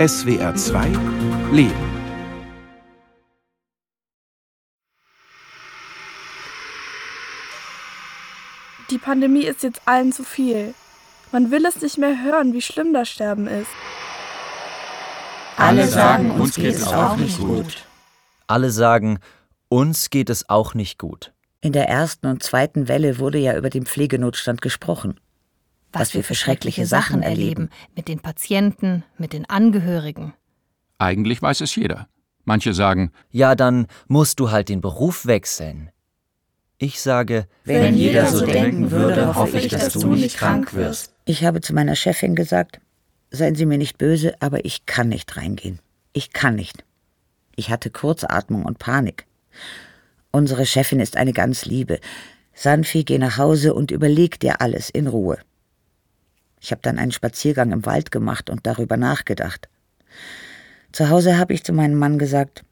SWR 2 Leben. Die Pandemie ist jetzt allen zu viel. Man will es nicht mehr hören, wie schlimm das Sterben ist. Alle sagen, uns geht es auch nicht gut. Alle sagen, uns geht es auch nicht gut. In der ersten und zweiten Welle wurde ja über den Pflegenotstand gesprochen. Was, wir für schreckliche Sachen erleben, mit den Patienten, mit den Angehörigen. Eigentlich weiß es jeder. Manche sagen, ja, dann musst du halt den Beruf wechseln. Ich sage, wenn jeder so denken würde, hoffe ich, dass du nicht krank wirst. Ich habe zu meiner Chefin gesagt, seien Sie mir nicht böse, aber ich kann nicht reingehen. Ich kann nicht. Ich hatte Kurzatmung und Panik. Unsere Chefin ist eine ganz liebe. Sanfi, geh nach Hause und überleg dir alles in Ruhe. Ich habe dann einen Spaziergang im Wald gemacht und darüber nachgedacht. Zu Hause habe ich zu meinem Mann gesagt,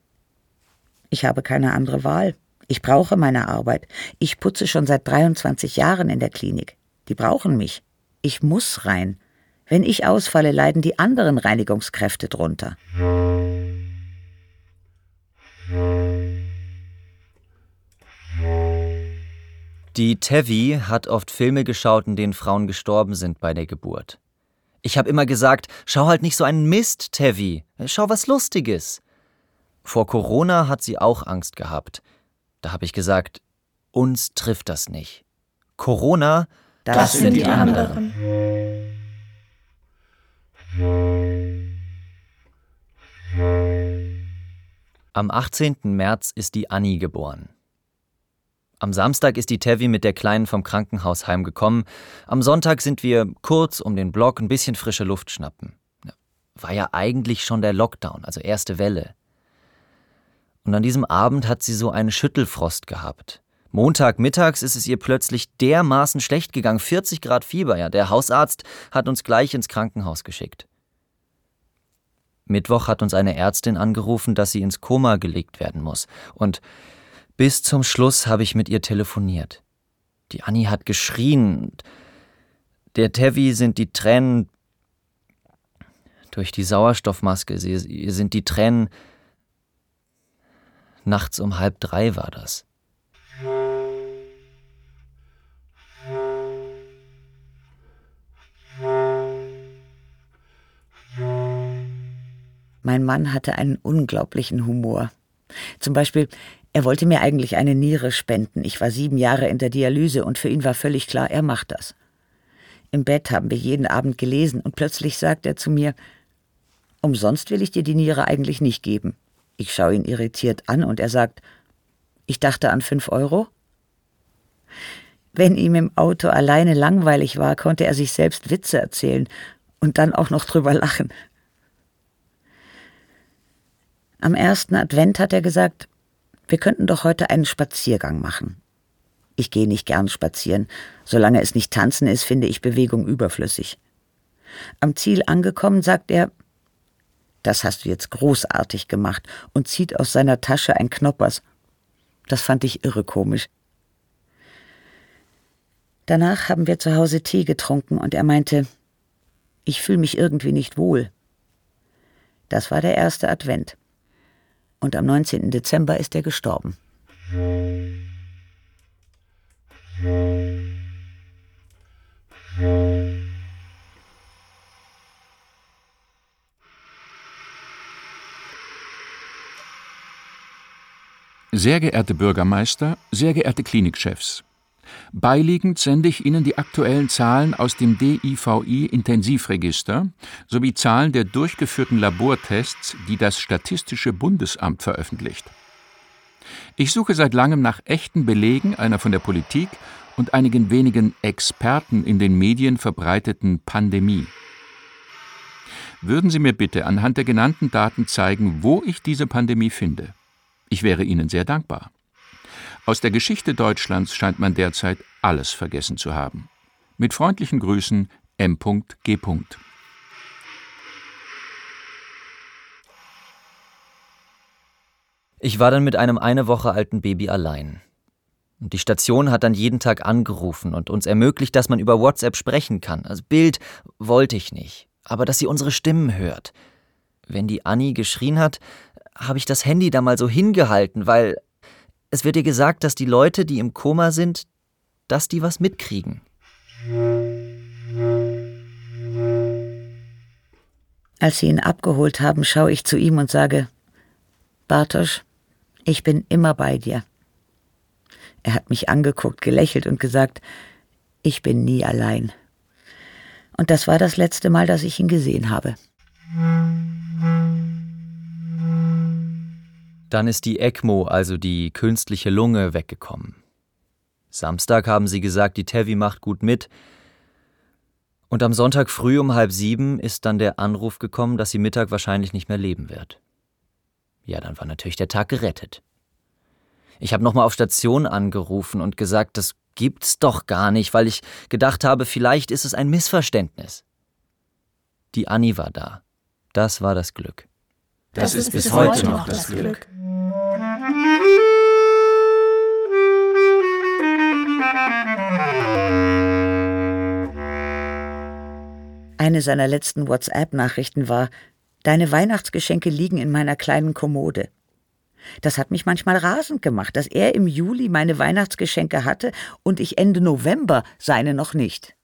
ich habe keine andere Wahl. Ich brauche meine Arbeit. Ich putze schon seit 23 Jahren in der Klinik. Die brauchen mich. Ich muss rein. Wenn ich ausfalle, leiden die anderen Reinigungskräfte drunter. Die Tevi hat oft Filme geschaut, in denen Frauen gestorben sind bei der Geburt. Ich habe immer gesagt, schau halt nicht so einen Mist, Tevi. Schau was Lustiges. Vor Corona hat sie auch Angst gehabt. Da habe ich gesagt, uns trifft das nicht. Corona, das, das sind die anderen. Am 18. März ist die Annie geboren. Am Samstag ist die Tevi mit der Kleinen vom Krankenhaus heimgekommen. Am Sonntag sind wir kurz um den Block ein bisschen frische Luft schnappen. War ja eigentlich schon der Lockdown, also erste Welle. Und an diesem Abend hat sie so einen Schüttelfrost gehabt. Montagmittags ist es ihr plötzlich dermaßen schlecht gegangen, 40 Grad Fieber, ja. Der Hausarzt hat uns gleich ins Krankenhaus geschickt. Mittwoch hat uns eine Ärztin angerufen, dass sie ins Koma gelegt werden muss. Und bis zum Schluss habe ich mit ihr telefoniert. Die Annie hat geschrien. Der Tevi sind die Tränen durch die Sauerstoffmaske. Sind die Tränen. Nachts um halb drei war das. Mein Mann hatte einen unglaublichen Humor. Zum Beispiel, er wollte mir eigentlich eine Niere spenden. Ich war sieben Jahre in der Dialyse und für ihn war völlig klar, er macht das. Im Bett haben wir jeden Abend gelesen und plötzlich sagt er zu mir, umsonst will ich dir die Niere eigentlich nicht geben. Ich schaue ihn irritiert an und er sagt, ich dachte an fünf Euro. Wenn ihm im Auto alleine langweilig war, konnte er sich selbst Witze erzählen und dann auch noch drüber lachen. Am ersten Advent hat er gesagt, wir könnten doch heute einen Spaziergang machen. Ich gehe nicht gern spazieren. Solange es nicht tanzen ist, finde ich Bewegung überflüssig. Am Ziel angekommen, sagt er, das hast du jetzt großartig gemacht und zieht aus seiner Tasche ein Knoppers. Das fand ich irre komisch. Danach haben wir zu Hause Tee getrunken und er meinte, ich fühle mich irgendwie nicht wohl. Das war der erste Advent und am 19. Dezember ist er gestorben. Sehr geehrte Bürgermeister, sehr geehrte Klinikchefs, Beiliegend sende ich Ihnen die aktuellen Zahlen aus dem DIVI-Intensivregister sowie Zahlen der durchgeführten Labortests, die das Statistische Bundesamt veröffentlicht. Ich suche seit langem nach echten Belegen einer von der Politik und einigen wenigen Experten in den Medien verbreiteten Pandemie. Würden Sie mir bitte anhand der genannten Daten zeigen, wo ich diese Pandemie finde? Ich wäre Ihnen sehr dankbar. Aus der Geschichte Deutschlands scheint man derzeit alles vergessen zu haben. Mit freundlichen Grüßen M.G. Ich war dann mit einem eine Woche alten Baby allein. Und die Station hat dann jeden Tag angerufen und uns ermöglicht, dass man über WhatsApp sprechen kann. Also Bild wollte ich nicht, aber dass sie unsere Stimmen hört. Wenn die Annie geschrien hat, habe ich das Handy da mal so hingehalten, weil es wird ihr gesagt, dass die Leute, die im Koma sind, dass die was mitkriegen. Als sie ihn abgeholt haben, schaue ich zu ihm und sage, Bartosch, ich bin immer bei dir. Er hat mich angeguckt, gelächelt und gesagt, ich bin nie allein. Und das war das letzte Mal, dass ich ihn gesehen habe. Dann ist die ECMO, also die künstliche Lunge, weggekommen. Samstag haben sie gesagt, die Tevi macht gut mit. Und am Sonntag früh um halb sieben ist dann der Anruf gekommen, dass sie Mittag wahrscheinlich nicht mehr leben wird. Ja, dann war natürlich der Tag gerettet. Ich habe nochmal auf Station angerufen und gesagt, das gibt's doch gar nicht, weil ich gedacht habe, vielleicht ist es ein Missverständnis. Die Annie war da. Das war das Glück. Das, das ist bis heute noch das Glück. Eine seiner letzten WhatsApp-Nachrichten war, Deine Weihnachtsgeschenke liegen in meiner kleinen Kommode. Das hat mich manchmal rasend gemacht, dass er im Juli meine Weihnachtsgeschenke hatte und ich Ende November seine noch nicht.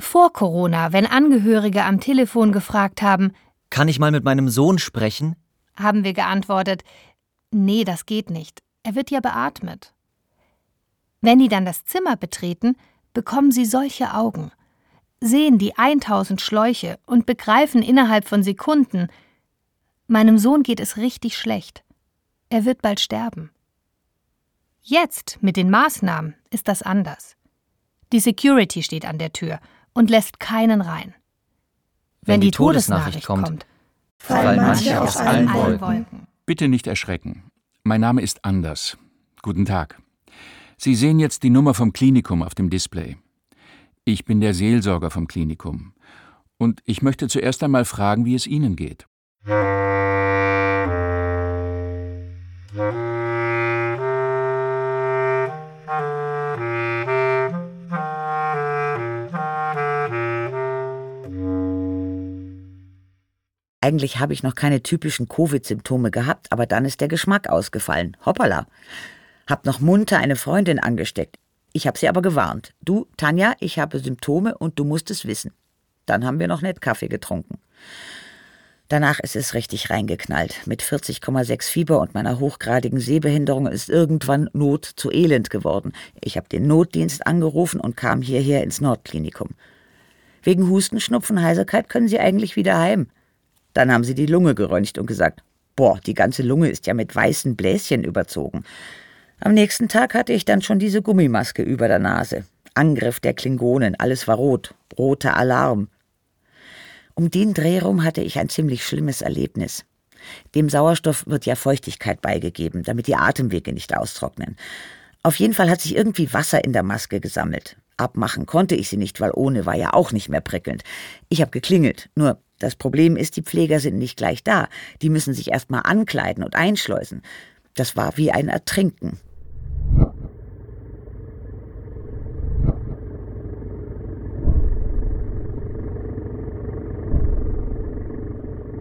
Vor Corona, wenn Angehörige am Telefon gefragt haben, kann ich mal mit meinem Sohn sprechen? haben wir geantwortet, nee, das geht nicht. Er wird ja beatmet. Wenn die dann das Zimmer betreten, bekommen sie solche Augen, sehen die 1000 Schläuche und begreifen innerhalb von Sekunden, Meinem Sohn geht es richtig schlecht. Er wird bald sterben. Jetzt, mit den Maßnahmen, ist das anders. Die Security steht an der Tür und lässt keinen rein. Wenn, Wenn die, die, Todesnachricht, kommt, kommt fallen manche aus allen Wolken. Wolken. Bitte nicht erschrecken. Mein Name ist Anders. Guten Tag. Sie sehen jetzt die Nummer vom Klinikum auf dem Display. Ich bin der Seelsorger vom Klinikum. Und ich möchte zuerst einmal fragen, wie es Ihnen geht. Eigentlich habe ich noch keine typischen Covid-Symptome gehabt, aber dann ist der Geschmack ausgefallen. Hoppala. Hab noch munter eine Freundin angesteckt. Ich habe sie aber gewarnt. Du, Tanja, ich habe Symptome und du musst es wissen. Dann haben wir noch nett Kaffee getrunken. Danach ist es richtig reingeknallt. Mit 40,6 Fieber und meiner hochgradigen Sehbehinderung ist irgendwann Not zu Elend geworden. Ich habe den Notdienst angerufen und kam hierher ins Nordklinikum. Wegen Husten, Schnupfen, Heiserkeit können Sie eigentlich wieder heim. Dann haben sie die Lunge geröntgt und gesagt, boah, die ganze Lunge ist ja mit weißen Bläschen überzogen. Am nächsten Tag hatte ich dann schon diese Gummimaske über der Nase. Angriff der Klingonen, alles war rot, roter Alarm. Um den Dreh rum hatte ich ein ziemlich schlimmes Erlebnis. Dem Sauerstoff wird ja Feuchtigkeit beigegeben, damit die Atemwege nicht austrocknen. Auf jeden Fall hat sich irgendwie Wasser in der Maske gesammelt. Abmachen konnte ich sie nicht, weil ohne war ja auch nicht mehr prickelnd. Ich habe geklingelt, nur das Problem ist, die Pfleger sind nicht gleich da. Die müssen sich erst mal ankleiden und einschleusen. Das war wie ein Ertrinken.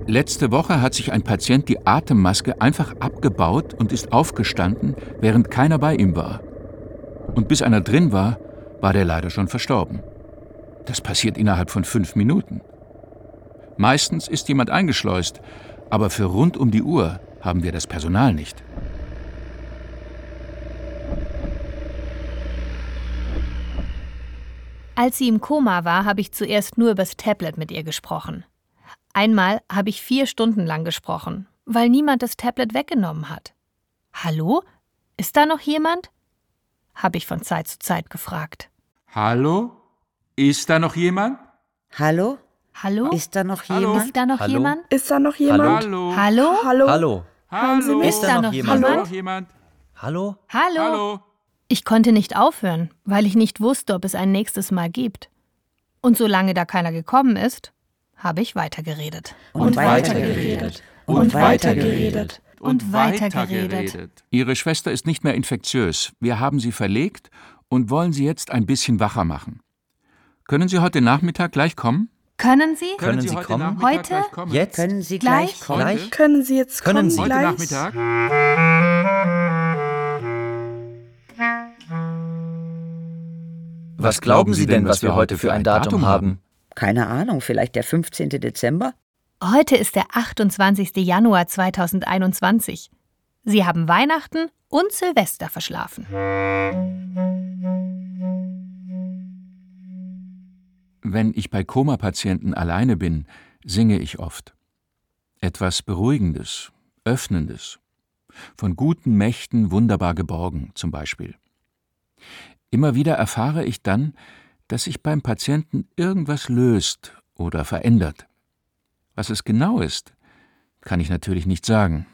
Letzte Woche hat sich ein Patient die Atemmaske einfach abgebaut und ist aufgestanden, während keiner bei ihm war. Und bis einer drin war, war der leider schon verstorben. Das passiert innerhalb von fünf Minuten. Meistens ist jemand eingeschleust, aber für rund um die Uhr haben wir das Personal nicht. Als sie im Koma war, habe ich zuerst nur übers Tablet mit ihr gesprochen. Einmal habe ich vier Stunden lang gesprochen, weil niemand das Tablet weggenommen hat. Hallo? Ist da noch jemand? habe ich von Zeit zu Zeit gefragt. Hallo? Ist da noch jemand? Hallo? Hallo? Ist da noch jemand? Ist da noch Hallo? jemand? Ist da noch jemand? Hallo? Hallo? Hallo? Hallo? Mich? Ist da noch jemand? Hallo? jemand? Hallo? Hallo? Hallo? Ich konnte nicht aufhören, weil ich nicht wusste, ob es ein nächstes Mal gibt. Und solange da keiner gekommen ist, habe ich weitergeredet. Und, weitergeredet. Und weitergeredet. Und weitergeredet. Ihre Schwester ist nicht mehr infektiös. Wir haben sie verlegt und wollen sie jetzt ein bisschen wacher machen. Können Sie heute Nachmittag gleich kommen? Können Sie? Können Sie heute kommen? Heute? gleich kommen? Jetzt? Können Sie Gleich? gleich kommen? Heute? Können Sie jetzt Können kommen Sie? Heute gleich? Nachmittag? Was glauben Sie denn, was wir heute für ein Datum haben? Keine Ahnung, vielleicht der 15. Dezember? Heute ist der 28. Januar 2021. Sie haben Weihnachten und Silvester verschlafen. Wenn ich bei Koma-Patienten alleine bin, singe ich oft. Etwas Beruhigendes, Öffnendes. Von guten Mächten wunderbar geborgen, zum Beispiel. Immer wieder erfahre ich dann, dass sich beim Patienten irgendwas löst oder verändert. Was es genau ist, kann ich natürlich nicht sagen.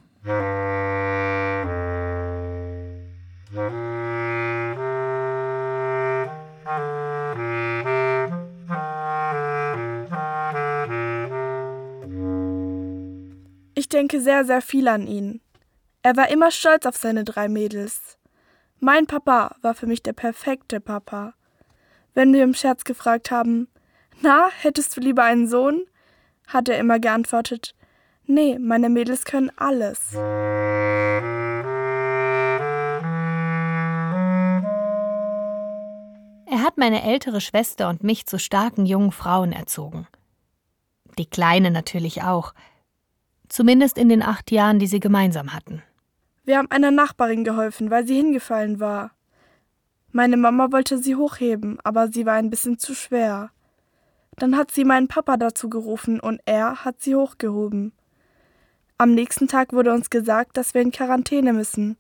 Denke sehr, sehr viel an ihn. Er war immer stolz auf seine drei Mädels. Mein Papa war für mich der perfekte Papa. Wenn wir im Scherz gefragt haben, na, hättest du lieber einen Sohn? hat er immer geantwortet, nee, meine Mädels können alles. Er hat meine ältere Schwester und mich zu starken jungen Frauen erzogen. Die Kleine natürlich auch. Zumindest in den acht Jahren, die sie gemeinsam hatten. Wir haben einer Nachbarin geholfen, weil sie hingefallen war. Meine Mama wollte sie hochheben, aber sie war ein bisschen zu schwer. Dann hat sie meinen Papa dazu gerufen und er hat sie hochgehoben. Am nächsten Tag wurde uns gesagt, dass wir in Quarantäne müssen,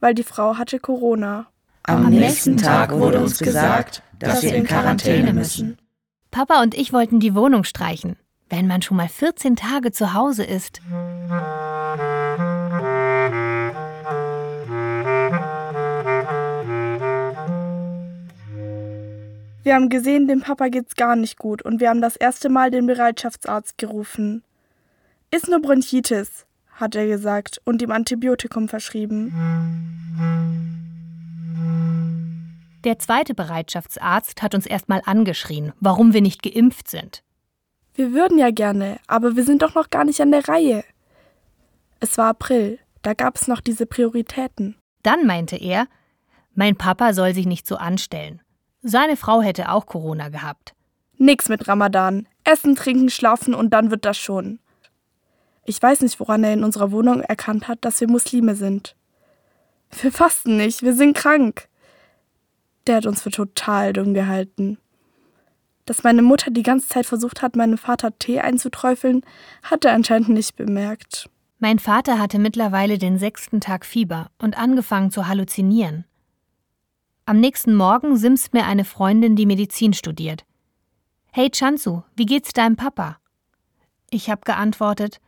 weil die Frau hatte Corona. Am nächsten Tag wurde uns gesagt, dass wir in Quarantäne müssen. Papa und ich wollten die Wohnung streichen. Wenn man schon mal 14 Tage zu Hause ist. Wir haben gesehen, dem Papa geht's gar nicht gut und wir haben das erste Mal den Bereitschaftsarzt gerufen. Ist nur Bronchitis, hat er gesagt und ihm Antibiotikum verschrieben. Der zweite Bereitschaftsarzt hat uns erstmal angeschrien, warum wir nicht geimpft sind. Wir würden ja gerne, aber wir sind doch noch gar nicht an der Reihe. Es war April, da gab es noch diese Prioritäten. Dann meinte er, mein Papa soll sich nicht so anstellen. Seine Frau hätte auch Corona gehabt. Nix mit Ramadan. Essen, trinken, schlafen und dann wird das schon. Ich weiß nicht, woran er in unserer Wohnung erkannt hat, dass wir Muslime sind. Wir fasten nicht, wir sind krank. Der hat uns für total dumm gehalten. Dass meine Mutter die ganze Zeit versucht hat, meinem Vater Tee einzuträufeln, hat er anscheinend nicht bemerkt. Mein Vater hatte mittlerweile den sechsten Tag Fieber und angefangen zu halluzinieren. Am nächsten Morgen simst mir eine Freundin, die Medizin studiert. Hey Chansu, wie geht's deinem Papa? Ich habe geantwortet,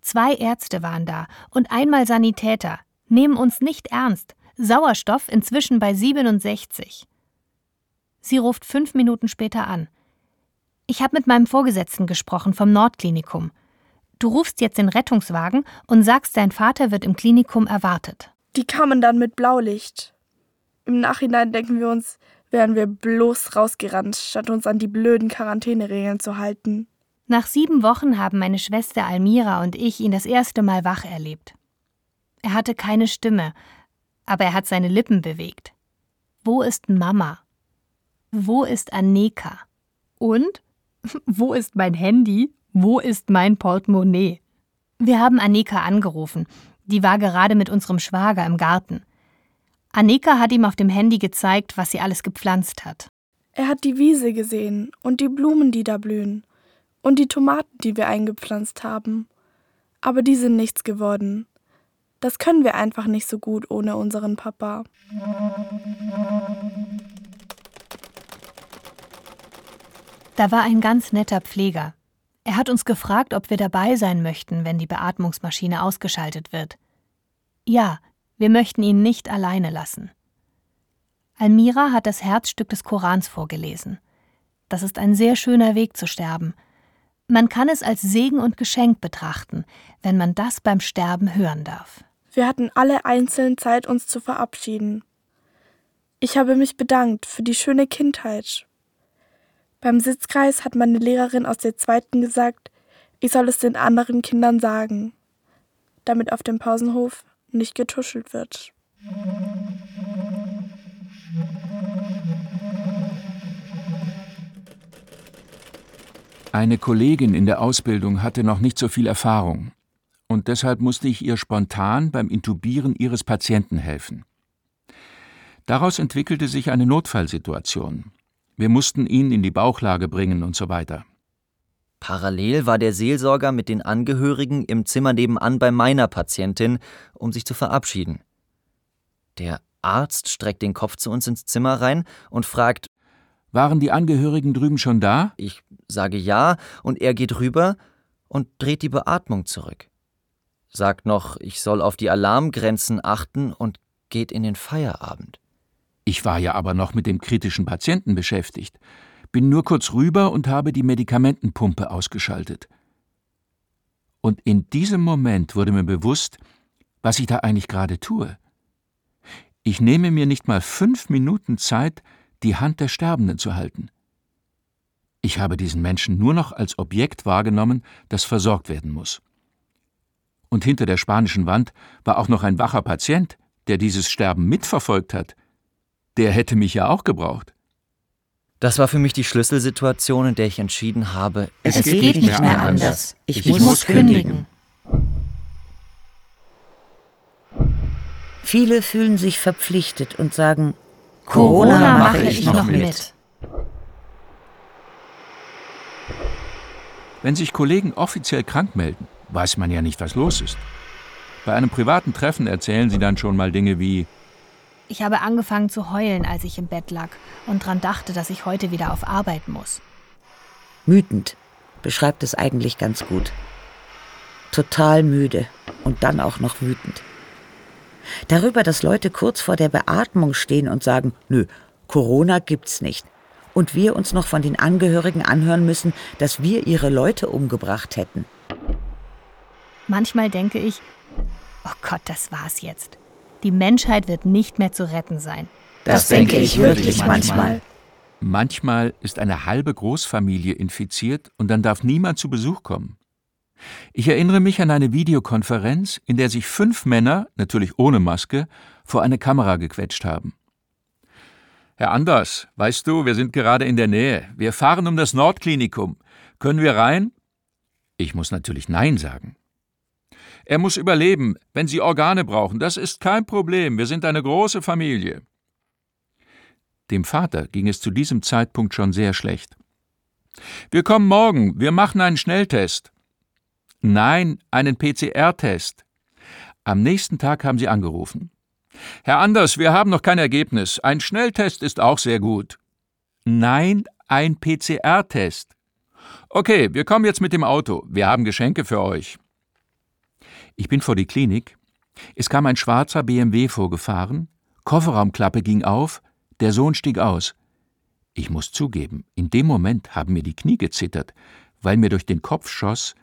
zwei Ärzte waren da und einmal Sanitäter, nehmen uns nicht ernst, Sauerstoff inzwischen bei 67. Sie ruft fünf Minuten später an. Ich habe mit meinem Vorgesetzten gesprochen vom Nordklinikum. Du rufst jetzt den Rettungswagen und sagst, dein Vater wird im Klinikum erwartet. Die kamen dann mit Blaulicht. Im Nachhinein denken wir uns, wären wir bloß rausgerannt, statt uns an die blöden Quarantäneregeln zu halten. Nach sieben Wochen haben meine Schwester Almira und ich ihn das erste Mal wach erlebt. Er hatte keine Stimme, aber er hat seine Lippen bewegt. Wo ist Mama? Wo ist Aneka? Und wo ist mein Handy? Wo ist mein Portemonnaie? Wir haben Aneka angerufen. Die war gerade mit unserem Schwager im Garten. Aneka hat ihm auf dem Handy gezeigt, was sie alles gepflanzt hat. Er hat die Wiese gesehen und die Blumen, die da blühen und die Tomaten, die wir eingepflanzt haben. Aber die sind nichts geworden. Das können wir einfach nicht so gut ohne unseren Papa. Da war ein ganz netter Pfleger. Er hat uns gefragt, ob wir dabei sein möchten, wenn die Beatmungsmaschine ausgeschaltet wird. Ja, wir möchten ihn nicht alleine lassen. Almira hat das Herzstück des Korans vorgelesen. Das ist ein sehr schöner Weg zu sterben. Man kann es als Segen und Geschenk betrachten, wenn man das beim Sterben hören darf. Wir hatten alle einzeln Zeit, uns zu verabschieden. Ich habe mich bedankt für die schöne Kindheit. Beim Sitzkreis hat meine Lehrerin aus der zweiten gesagt, ich soll es den anderen Kindern sagen, damit auf dem Pausenhof nicht getuschelt wird. Eine Kollegin in der Ausbildung hatte noch nicht so viel Erfahrung, und deshalb musste ich ihr spontan beim Intubieren ihres Patienten helfen. Daraus entwickelte sich eine Notfallsituation. Wir mussten ihn in die Bauchlage bringen und so weiter. Parallel war der Seelsorger mit den Angehörigen im Zimmer nebenan bei meiner Patientin, um sich zu verabschieden. Der Arzt streckt den Kopf zu uns ins Zimmer rein und fragt: Waren die Angehörigen drüben schon da? Ich sage ja, und er geht rüber und dreht die Beatmung zurück. Sagt noch, ich soll auf die Alarmgrenzen achten und geht in den Feierabend. Ich war ja aber noch mit dem kritischen Patienten beschäftigt bin nur kurz rüber und habe die Medikamentenpumpe ausgeschaltet. Und in diesem Moment wurde mir bewusst, was ich da eigentlich gerade tue. Ich nehme mir nicht mal fünf Minuten Zeit, die Hand der Sterbenden zu halten. Ich habe diesen Menschen nur noch als Objekt wahrgenommen, das versorgt werden muss. Und hinter der spanischen Wand war auch noch ein wacher Patient, der dieses Sterben mitverfolgt hat. Der hätte mich ja auch gebraucht. Das war für mich die Schlüsselsituation, in der ich entschieden habe, es, es geht, geht, nicht mehr anders. anders. Ich, ich, muss, muss kündigen. Viele fühlen sich verpflichtet und sagen, Corona, Corona mache ich noch mit. Wenn sich Kollegen offiziell krank melden, weiß man ja nicht, was los ist. Bei einem privaten Treffen erzählen sie dann schon mal Dinge wie ich habe angefangen zu heulen, als ich im Bett lag und dran dachte, dass ich heute wieder auf Arbeit muss. Mütend beschreibt es eigentlich ganz gut. Total müde und dann auch noch wütend. Darüber, dass Leute kurz vor der Beatmung stehen und sagen, nö, Corona gibt's nicht. Und wir uns noch von den Angehörigen anhören müssen, dass wir ihre Leute umgebracht hätten. Manchmal denke ich, oh Gott, das war's jetzt. Die Menschheit wird nicht mehr zu retten sein. Das, das denke ich wirklich manchmal. Manchmal ist eine halbe Großfamilie infiziert und dann darf niemand zu Besuch kommen. Ich erinnere mich an eine Videokonferenz, in der sich fünf Männer, natürlich ohne Maske, vor eine Kamera gequetscht haben. Herr Anders, weißt du, wir sind gerade in der Nähe. Wir fahren um das Nordklinikum. Können wir rein? Ich muss natürlich Nein sagen. Er muss überleben, wenn Sie Organe brauchen. Das ist kein Problem. Wir sind eine große Familie. Dem Vater ging es zu diesem Zeitpunkt schon sehr schlecht. Wir kommen morgen. Wir machen einen Schnelltest. Nein, einen PCR-Test. Am nächsten Tag haben sie angerufen. Herr Anders, wir haben noch kein Ergebnis. Ein Schnelltest ist auch sehr gut. Nein, ein PCR-Test. Okay, wir kommen jetzt mit dem Auto. Wir haben Geschenke für euch. Ich bin vor die Klinik. Es kam ein schwarzer BMW vorgefahren, Kofferraumklappe ging auf, der Sohn stieg aus. Ich muss zugeben, in dem Moment haben mir die Knie gezittert, weil mir durch den Kopf schoss,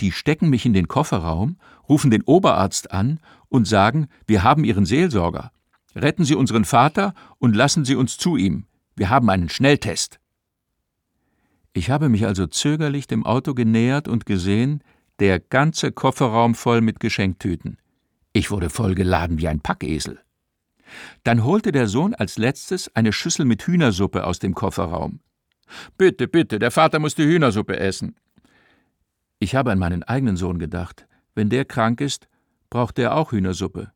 die stecken mich in den Kofferraum, rufen den Oberarzt an und sagen, wir haben Ihren Seelsorger. Retten Sie unseren Vater und lassen Sie uns zu ihm. Wir haben einen Schnelltest. Ich habe mich also zögerlich dem Auto genähert und gesehen, der ganze Kofferraum voll mit Geschenktüten. Ich wurde vollgeladen wie ein Packesel. Dann holte der Sohn als letztes eine Schüssel mit Hühnersuppe aus dem Kofferraum. Bitte, bitte, der Vater muss die Hühnersuppe essen. Ich habe an meinen eigenen Sohn gedacht. Wenn der krank ist, braucht er auch Hühnersuppe.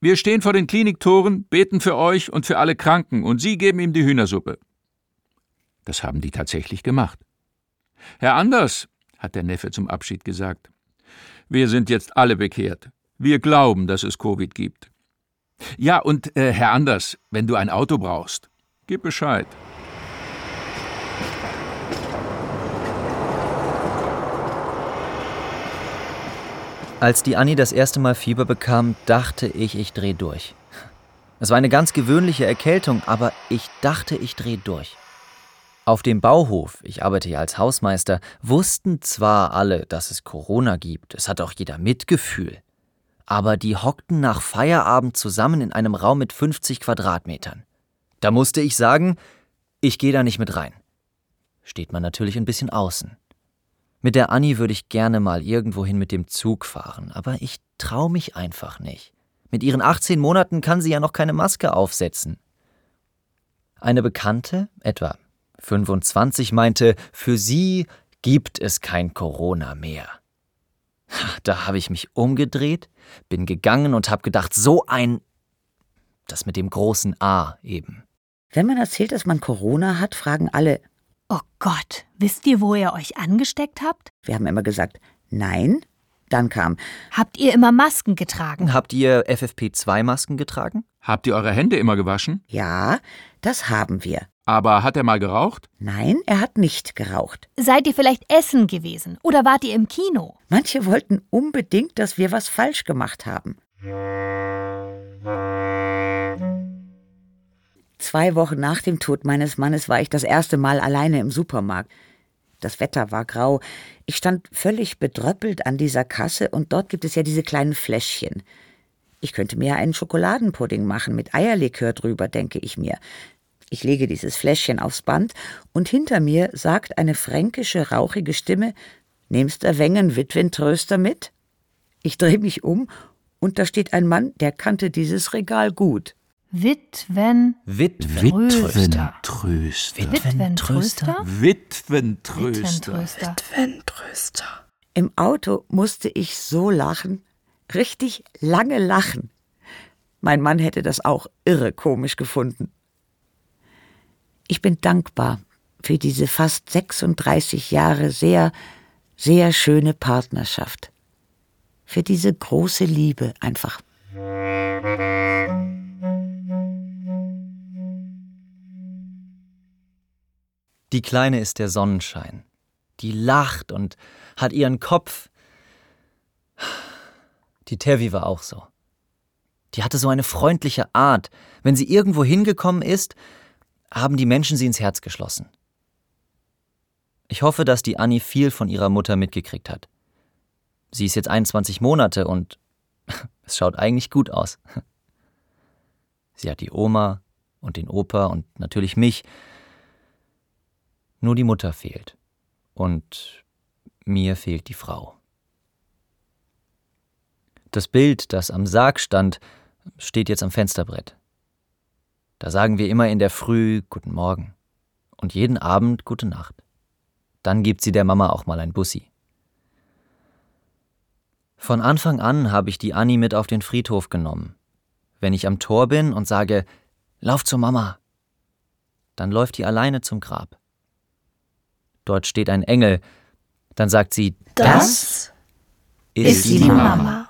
Wir stehen vor den Kliniktoren, beten für euch und für alle Kranken, und Sie geben ihm die Hühnersuppe. Das haben die tatsächlich gemacht. Herr Anders, hat der Neffe zum Abschied gesagt. Wir sind jetzt alle bekehrt. Wir glauben, dass es Covid gibt. Ja, und äh, Herr Anders, wenn du ein Auto brauchst, gib Bescheid. Als die Annie das erste Mal Fieber bekam, dachte ich, ich dreh durch. Es war eine ganz gewöhnliche Erkältung, aber ich dachte, ich dreh durch. Auf dem Bauhof, ich arbeite ja als Hausmeister, wussten zwar alle, dass es Corona gibt, es hat auch jeder Mitgefühl. Aber die hockten nach Feierabend zusammen in einem Raum mit 50 Quadratmetern. Da musste ich sagen, Ich gehe da nicht mit rein. Steht man natürlich ein bisschen außen. Mit der Annie würde ich gerne mal irgendwohin mit dem Zug fahren, aber ich traue mich einfach nicht. Mit ihren 18 Monaten kann sie ja noch keine Maske aufsetzen. Eine Bekannte, etwa 25, meinte, für sie gibt es kein Corona mehr. Da habe ich mich umgedreht, bin gegangen und habe gedacht, so ein. Das mit dem großen A eben. Wenn man erzählt, dass man Corona hat, fragen alle. Oh Gott, wisst ihr, wo ihr euch angesteckt habt? Wir haben immer gesagt, nein. Dann kam, Habt ihr immer Masken getragen? Habt ihr FFP2-Masken getragen? Habt ihr eure Hände immer gewaschen? ja, das haben wir. Aber hat er mal geraucht? Nein, er hat nicht geraucht. Seid ihr vielleicht essen gewesen? Oder wart ihr im Kino? Manche wollten unbedingt, dass wir was falsch gemacht haben. Zwei Wochen nach dem Tod meines Mannes war ich das erste Mal alleine im Supermarkt. Das Wetter war grau. Ich stand völlig bedröppelt an dieser Kasse und dort gibt es ja diese kleinen Fläschchen. Ich könnte mir einen Schokoladenpudding machen mit Eierlikör drüber, denke ich mir. Ich lege dieses Fläschchen aufs Band und hinter mir sagt eine fränkische, rauchige Stimme: Nimmst du Wengen Witwentröster mit? Ich drehe mich um und da steht ein Mann, der kannte dieses Regal gut. Witwen. Witwen. Tröster. Witwentröster? Witwentröster. Witwentröster. Wenn Tröster. Im Auto musste ich so lachen, richtig lange lachen. Mein Mann hätte das auch irre komisch gefunden. Ich bin dankbar für diese fast 36 Jahre sehr, sehr schöne Partnerschaft. Für diese große Liebe einfach. Die Kleine ist der Sonnenschein. Die lacht und hat ihren Kopf. Die Tevi war auch so. Die hatte so eine freundliche Art. Wenn sie irgendwo hingekommen ist, haben die Menschen sie ins Herz geschlossen. Ich hoffe, dass die Annie viel von ihrer Mutter mitgekriegt hat. Sie ist jetzt 21 Monate und es schaut eigentlich gut aus. Sie hat die Oma und den Opa und natürlich mich. Nur die Mutter fehlt. Und mir fehlt die Frau. Das Bild, das am Sarg stand, steht jetzt am Fensterbrett. Da sagen wir immer in der Früh Guten Morgen und jeden Abend Gute Nacht. Dann gibt sie der Mama auch mal ein Bussi. Von Anfang an habe ich die Annie mit auf den Friedhof genommen. Wenn ich am Tor bin und sage, Lauf zur Mama, dann läuft die alleine zum Grab. Dort steht ein Engel, dann sagt sie, Das ist ist die Mama.